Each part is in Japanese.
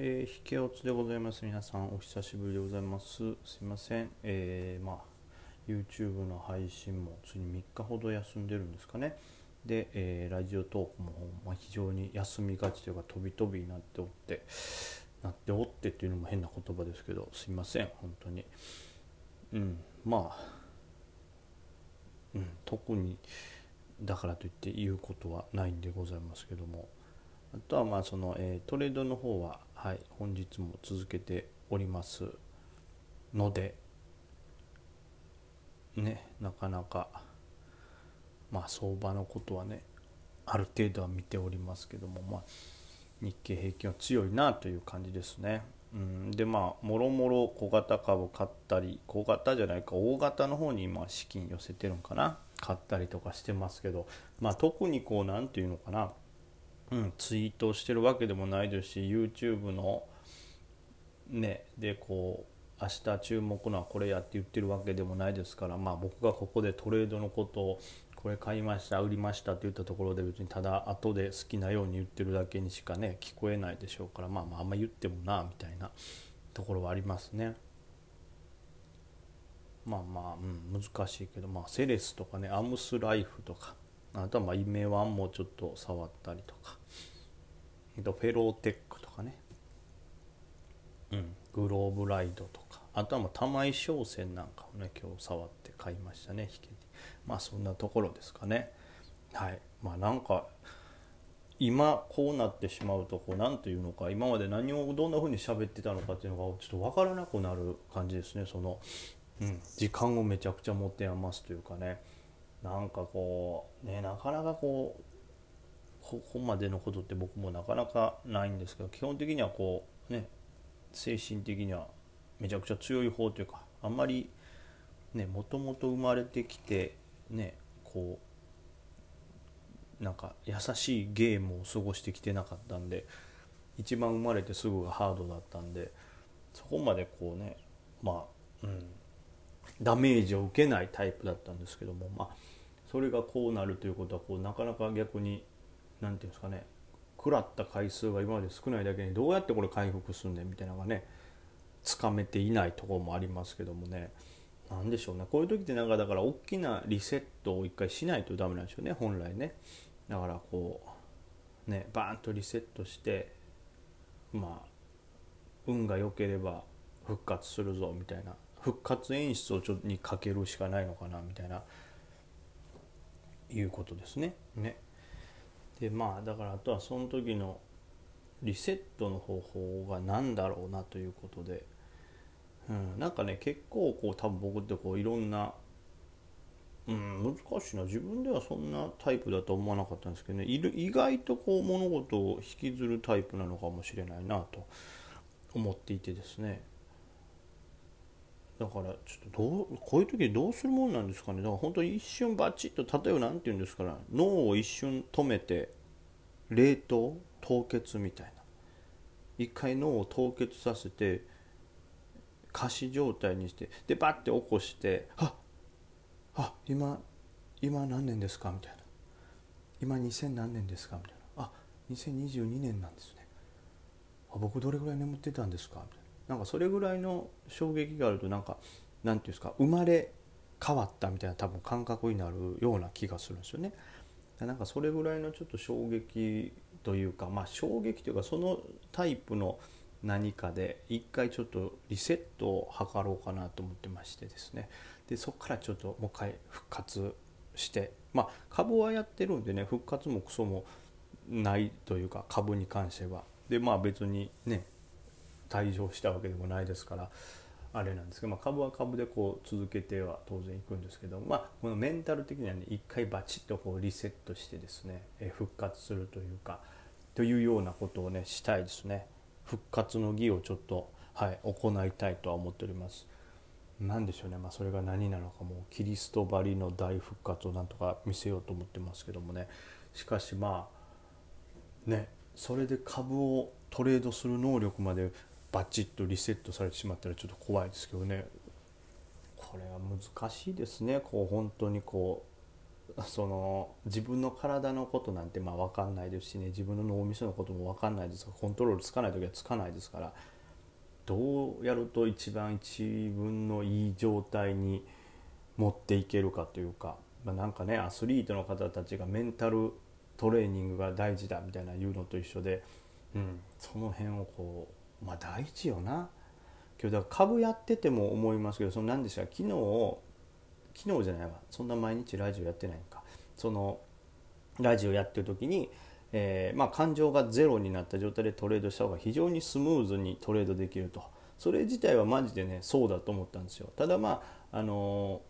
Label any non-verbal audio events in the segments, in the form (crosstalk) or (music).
えー、引けおつでございます。皆さん、お久しぶりでございます。すいません。えー、まあ、YouTube の配信もついに3日ほど休んでるんですかね。で、えー、ラジオトークも、まあ、非常に休みがちというか、飛び飛びになっておって、なっておってっていうのも変な言葉ですけど、すいません、本当に。うん、まあ、うん、特にだからといって言うことはないんでございますけども。あとはまあその、えー、トレードの方は、はい、本日も続けておりますのでねなかなかまあ相場のことはねある程度は見ておりますけどもまあ日経平均は強いなという感じですね。うん、でまあもろもろ小型株買ったり小型じゃないか大型の方に今資金寄せてるんかな買ったりとかしてますけどまあ特にこう何て言うのかなうん、ツイートしてるわけでもないですし YouTube のねでこう明日注目のはこれやって言ってるわけでもないですからまあ僕がここでトレードのことをこれ買いました売りましたって言ったところで別にただ後で好きなように言ってるだけにしかね聞こえないでしょうからまあまああんま言ってもなみたいなところはありますね。まあまあ、うん、難しいけど、まあ、セレスとかねアムスライフとかあとはまあイメワンもちょっと触ったりとか。フェローテックとかね、うん、グローブライドとか。あとはもう玉井商船なんかをね今日触って買いましたね引けにまあそんなところですかね。はい。まあなんか今こうなってしまうとこう何というのか今まで何をどんな風に喋ってたのかっていうのがちょっと分からなくなる感じですねその、うん、時間をめちゃくちゃ持て余すというかねなんかこうねなかなかこうここまでのことって僕もなかなかないんですけど基本的にはこうね精神的にはめちゃくちゃ強い方というかあんまりねもともと生まれてきてねこうなんか優しいゲームを過ごしてきてなかったんで一番生まれてすぐがハードだったんでそこまでこうねまあうんダメージを受けないタイプだったんですけどもまあそれがこうなるということはこうなかなか逆に何て言うんですかね食らった回数が今まで少ないだけにどうやってこれ回復すんねんみたいなのがねつかめていないところもありますけどもね。何でしょうね。こういう時ってなんかだから大きなリセットを一回しないとダメなんですよね。本来ね。だからこうねバーンとリセットしてまあ運が良ければ復活するぞみたいな復活演出をちょっとにかけるしかないのかなみたいないうことですね。ね。でまあだからあとはその時のリセットの方法が何だろうなということで、うん、なんかね結構こう多分僕ってこういろんな、うん、難しいな。自分ではそんなタイプだと思わなかったんですけどね。意外とこう物事を引きずるタイプなのかもしれないなと思っていてですね。だからちょっとどうこういう時どうするもんなんですかねだから本当に一瞬バチッと例えば何て言うんですから脳を一瞬止めて冷凍凍結みたいな一回脳を凍結させて仮死状態にしてでバッて起こして「ああ今今何年ですか?」みたいな「今2000何年ですか?」みたいな「あ2022年なんですね」あ「僕どれぐらい眠ってたんですか?」みたいな。なんかそれぐらいの衝撃があるとなんかなんていうんですか生まれ変わったみたいな多分感覚になるような気がするんですよね。なんかそれぐらいのちょっと衝撃というかまあ衝撃というかそのタイプの何かで一回ちょっとリセットを図ろうかなと思ってましてですねでそこからちょっともう一回復活してまあ株はやってるんでね復活もクソもないというか株に関してはでまあ別にね退場したわけでもないですからあれなんですけど、まあ、株は株でこう続けては当然いくんですけど、まあ、このメンタル的にはね一回バチッとこうリセットしてですね復活するというかというようなことをねしたいですね復活の儀をちょっと、はい、行いたいとは思っております。何でしょうね、まあ、それが何なのかもうキリストばりの大復活をなんとか見せようと思ってますけどもねしかしまあねそれで株をトレードする能力までバチッとリセットされてしまったらちょっと怖いですけどね。これは難しいですね。こう本当にこう (laughs) その自分の体のことなんてまあ分かんないですしね。自分の脳みそのことも分かんないですからコントロールつかない時はつかないですからどうやると一番一分のいい状態に持っていけるかというか、まあ、なんかねアスリートの方たちがメンタルトレーニングが大事だみたいな言うのと一緒で、うん、その辺をこうまあ大事よな。今日だから株やってても思いますけどその何でした？昨日昨日じゃないわ。そんな毎日ラジオやってないんか。そのラジオやってる時に、えー、まあ、感情がゼロになった状態でトレードした方が非常にスムーズにトレードできると。それ自体はマジでねそうだと思ったんですよ。ただまああの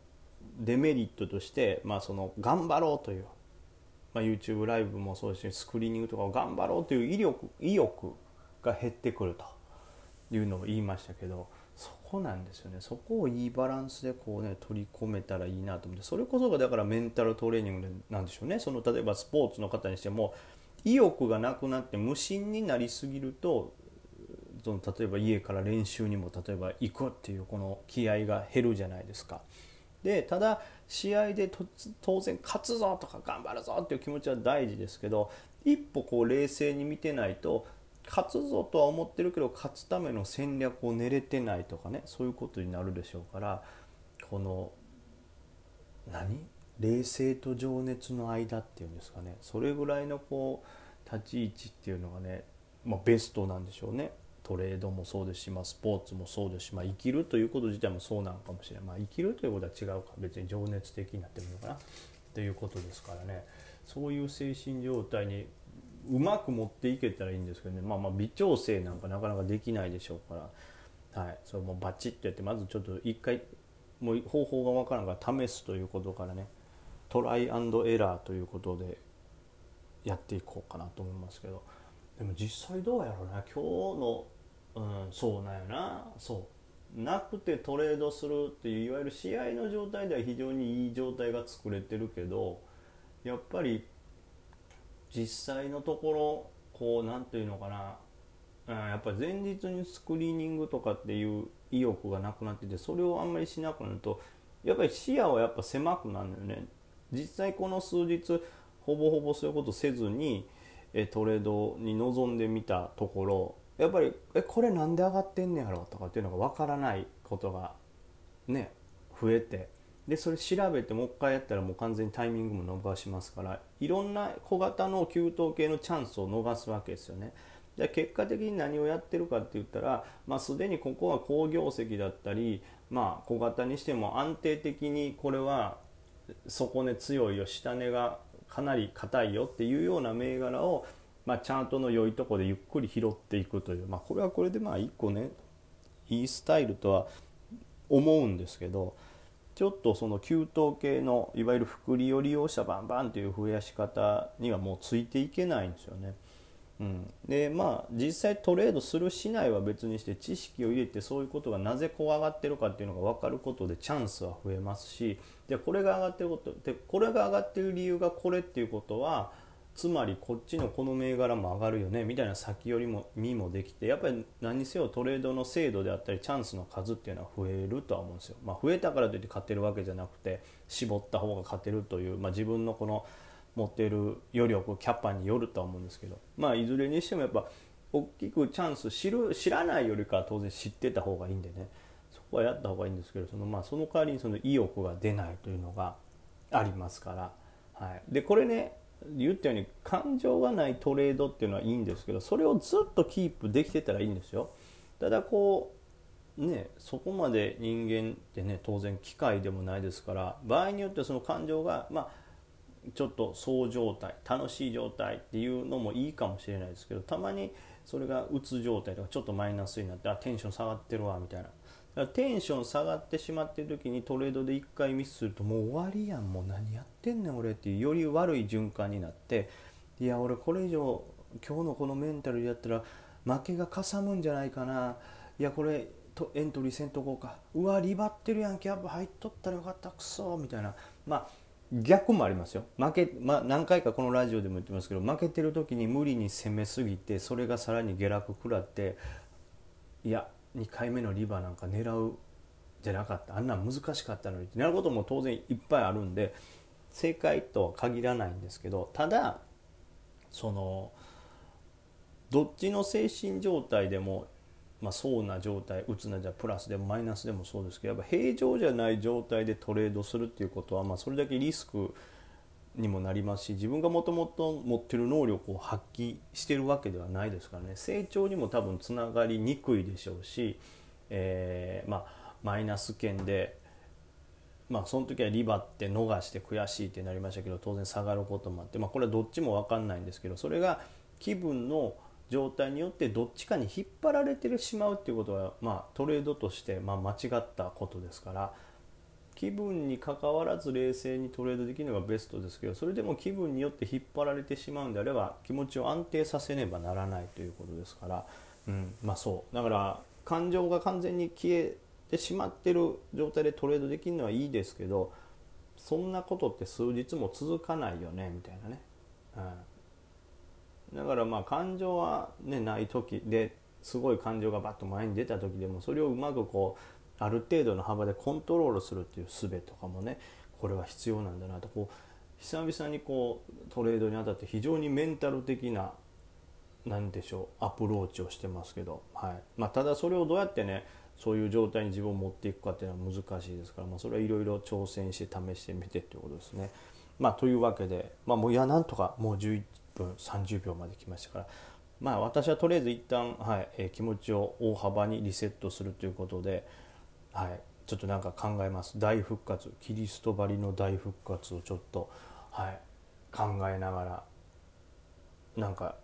ー、デメリットとして、まあ、その頑張ろうという、まあ、YouTube ライブもそうですしスクリーニングとかを頑張ろうという意力意欲が減ってくると。いうのを言いましたけどそこなんですよね。そこをいいバランスでこうね取り込めたらいいなと思って。それこそがだからメンタルトレーニングなんでしょうね。その例えばスポーツの方にしても意欲がなくなって無心になりすぎるとその例えば家から練習にも例えば行くっていうこの気合が減るじゃないですか。でただ試合で当然勝つぞとか頑張るぞっていう気持ちは大事ですけど一歩こう冷静に見てないと勝つぞとは思ってるけど勝つための戦略を練れてないとかねそういうことになるでしょうからこの何？冷静と情熱の間っていうんですかね。それぐらいのこう立ち位置っていうのがね、まあ、ベストなんでしょうね。トレードもそうですし、まあ、スポーツもそうですし、まあ、生きるということ自体もそうなのかもしれない、まあ、生きるということは違うか。別に情熱的になってるのかな。ということですからね。そういう精神状態にうまく持っていけたらいいんですけどね。まあまあ微調整なんかなかなかできないでしょうから。はい。それもバチッとやってまずちょっと一回もう方法がわからんから試すということからね。トライアンドエラーということでやっていこうかなと思いますけど。でも実際どうやろうな。今日のうんそうなんやな。そう。なくてトレードするっていういわゆる試合の状態では非常にいい状態が作れてるけどやっぱり実際のところこう何て言うのかな、やっぱ前日にスクリーニングとかっていう意欲がなくなっててそれをあんまりしなくなるとやっぱり視野はやっぱ狭くなるのよね。実際この数日ほぼほぼそういうことせずにえトレードに臨んでみたところやっぱりえこれなんで上がってんねやろとかっていうのが分からないことがね増えてでそれ調べてもう一回やったらもう完全にタイミングも逃しますからいろんな小型の給湯系のチャンスを逃すわけですよね。じゃ結果的に何をやってるかって言ったら、まあ、すでにここは好業績だったり、まあ、小型にしても安定的にこれは底根強いよ下根がかなり硬いよっていうような銘柄を、まあ、チャートの良いとこでゆっくり拾っていくという、まあ、これはこれでまあ一個ねいいスタイルとは思うんですけど。ちょっとその給湯系のいわゆる複利を利用者バンバンという増やし方にはもうついていけないんですよね。うん、でまあ実際トレードするしないは別にして知識を入れてそういうことがなぜ怖がってるかっていうのが分かることでチャンスは増えますしでこれが上がってることでこれが上がってる理由がこれっていうことはつまりこっちのこの銘柄も上がるよねみたいな先寄りも見もできてやっぱり何せよトレードの精度であったりチャンスの数っていうのは増えるとは思うんですよ。まあ、増えたからといって勝てるわけじゃなくて絞った方が勝てるという、まあ、自分のこの持っている余力キャパによるとは思うんですけど、まあ、いずれにしてもやっぱ大きくチャンス知る知らないよりかは当然知ってた方がいいんでねそこはやった方がいいんですけどその,、まあ、その代わりにその意欲が出ないというのがありますから。はい、でこれね言ったように感情がないトレードっていうのはいいんですけどそれをずっとキープできてたらいいんですよ。ただこうねそこまで人間ってね当然機械でもないですから場合によってその感情がまあちょっとそう状態楽しい状態っていうのもいいかもしれないですけどたまにそれがうつ状態とかちょっとマイナスになってあテンション下がってるわみたいな。からテンション下がってしまってる時にトレードで1回ミスするともう終わりやんもう何やってんねん俺っていうより悪い循環になっていや俺これ以上今日のこのメンタルやったら負けがかさむんじゃないかな。いやこれとエントリーせんとこうか。うわリバってるやん。キャップ入っとったらよかった。くそみたいな。まあ逆もありますよ。負け、まあ、何回かこのラジオでも言ってますけど負けてる時に無理に攻めすぎてそれがさらに下落食らっていや2回目のリバーなんか狙うじゃなかった。あんなん難しかったのにってなることも当然いっぱいあるんで正解とは限らないんですけどただそのどっちの精神状態でも、まあ、そうな状態うつなじゃプラスでもマイナスでもそうですけどやっぱ平常じゃない状態でトレードするっていうことは、まあ、それだけリスクにもなりますし自分がもともと持ってる能力を発揮してるわけではないですからね。成長にも多分つながりにくいでしょうし、えー、まあ、マイナス圏でまあその時はリバって逃して悔しいってなりましたけど当然下がることもあって、まあ、これはどっちも分かんないんですけどそれが気分の状態によってどっちかに引っ張られてしまうっていうことは、まあ、トレードとしてま間違ったことですから気分にかかわらず冷静にトレードできるのがベストですけどそれでも気分によって引っ張られてしまうんであれば気持ちを安定させねばならないということですから、うん、まあそう。だから感情が完全に消えてしまってる状態でトレードできるのはいいですけどそんなことって数日も続かないよねみたいなね。うん。だからまあ感情は、ね、ない時ですごい感情がバッと前に出た時でもそれをうまくこうある程度の幅でコントロールするっていう術とかもねこれは必要なんだなと。こう久々にこうトレードにあたって非常にメンタル的な何でしょうアプローチをしてますけど、はい。まあ、ただそれをどうやってねそういう状態に自分を持っていくかっていうのは難しいですから、まあ、それはいろいろ挑戦して試してみてっていうことですね。まあ、というわけで、まあ、もういやなんとかもう11分30秒まで来ましたから。まあ私はとりあえず一旦はいえー、気持ちを大幅にリセットするということで、はい、ちょっとなんか考えます大復活キリストばりの大復活をちょっと、はい、考えながらなんか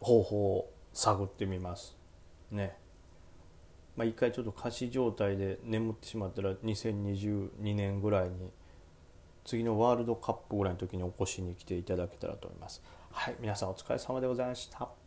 方法を探ってみますね。まあ、一回ちょっと仮死状態で眠ってしまったら2022年ぐらいに次のワールドカップぐらいの時に起こしに来ていただけたらと思います。はい、皆さんお疲れ様でございました。